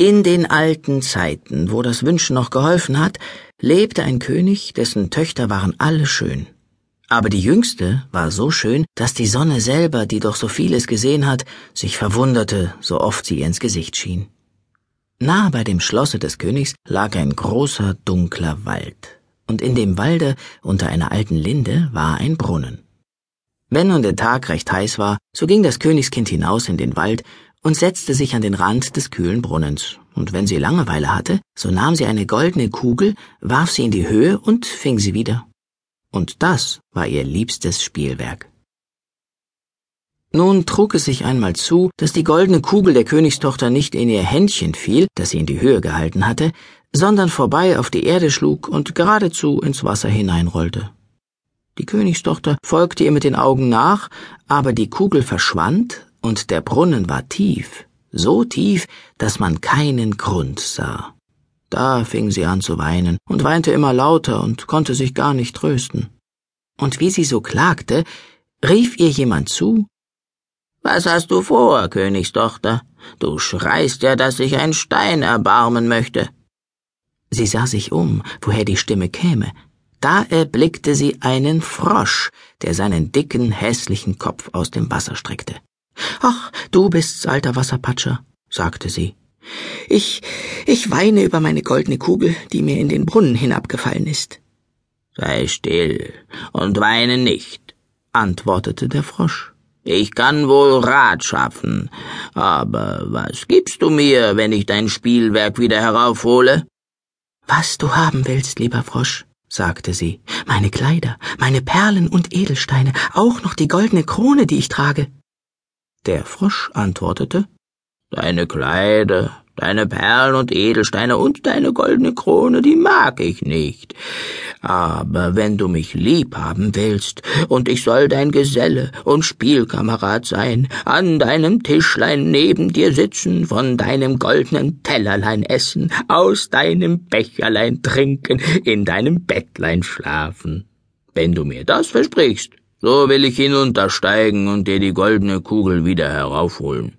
In den alten Zeiten, wo das Wünschen noch geholfen hat, lebte ein König, dessen Töchter waren alle schön. Aber die jüngste war so schön, dass die Sonne selber, die doch so vieles gesehen hat, sich verwunderte, so oft sie ihr ins Gesicht schien. Nahe bei dem Schlosse des Königs lag ein großer, dunkler Wald, und in dem Walde unter einer alten Linde war ein Brunnen. Wenn nun der Tag recht heiß war, so ging das Königskind hinaus in den Wald und setzte sich an den Rand des kühlen Brunnens, und wenn sie Langeweile hatte, so nahm sie eine goldene Kugel, warf sie in die Höhe und fing sie wieder. Und das war ihr liebstes Spielwerk. Nun trug es sich einmal zu, dass die goldene Kugel der Königstochter nicht in ihr Händchen fiel, das sie in die Höhe gehalten hatte, sondern vorbei auf die Erde schlug und geradezu ins Wasser hineinrollte. Die Königstochter folgte ihr mit den Augen nach, aber die Kugel verschwand und der Brunnen war tief, so tief, dass man keinen Grund sah. Da fing sie an zu weinen und weinte immer lauter und konnte sich gar nicht trösten. Und wie sie so klagte, rief ihr jemand zu Was hast du vor, Königstochter? Du schreist ja, dass sich ein Stein erbarmen möchte. Sie sah sich um, woher die Stimme käme. Da erblickte sie einen Frosch, der seinen dicken, hässlichen Kopf aus dem Wasser streckte. Ach, du bist's, alter Wasserpatscher, sagte sie. Ich, ich weine über meine goldene Kugel, die mir in den Brunnen hinabgefallen ist. Sei still und weine nicht, antwortete der Frosch. Ich kann wohl Rat schaffen, aber was gibst du mir, wenn ich dein Spielwerk wieder heraufhole? Was du haben willst, lieber Frosch, sagte sie, meine Kleider, meine Perlen und Edelsteine, auch noch die goldene Krone, die ich trage. Der Frosch antwortete Deine Kleider, deine Perlen und Edelsteine und deine goldene Krone, die mag ich nicht. Aber wenn du mich lieb haben willst, und ich soll dein Geselle und Spielkamerad sein, an deinem Tischlein neben dir sitzen, von deinem goldenen Tellerlein essen, aus deinem Becherlein trinken, in deinem Bettlein schlafen. Wenn du mir das versprichst, so will ich hinuntersteigen und dir die goldene Kugel wieder heraufholen.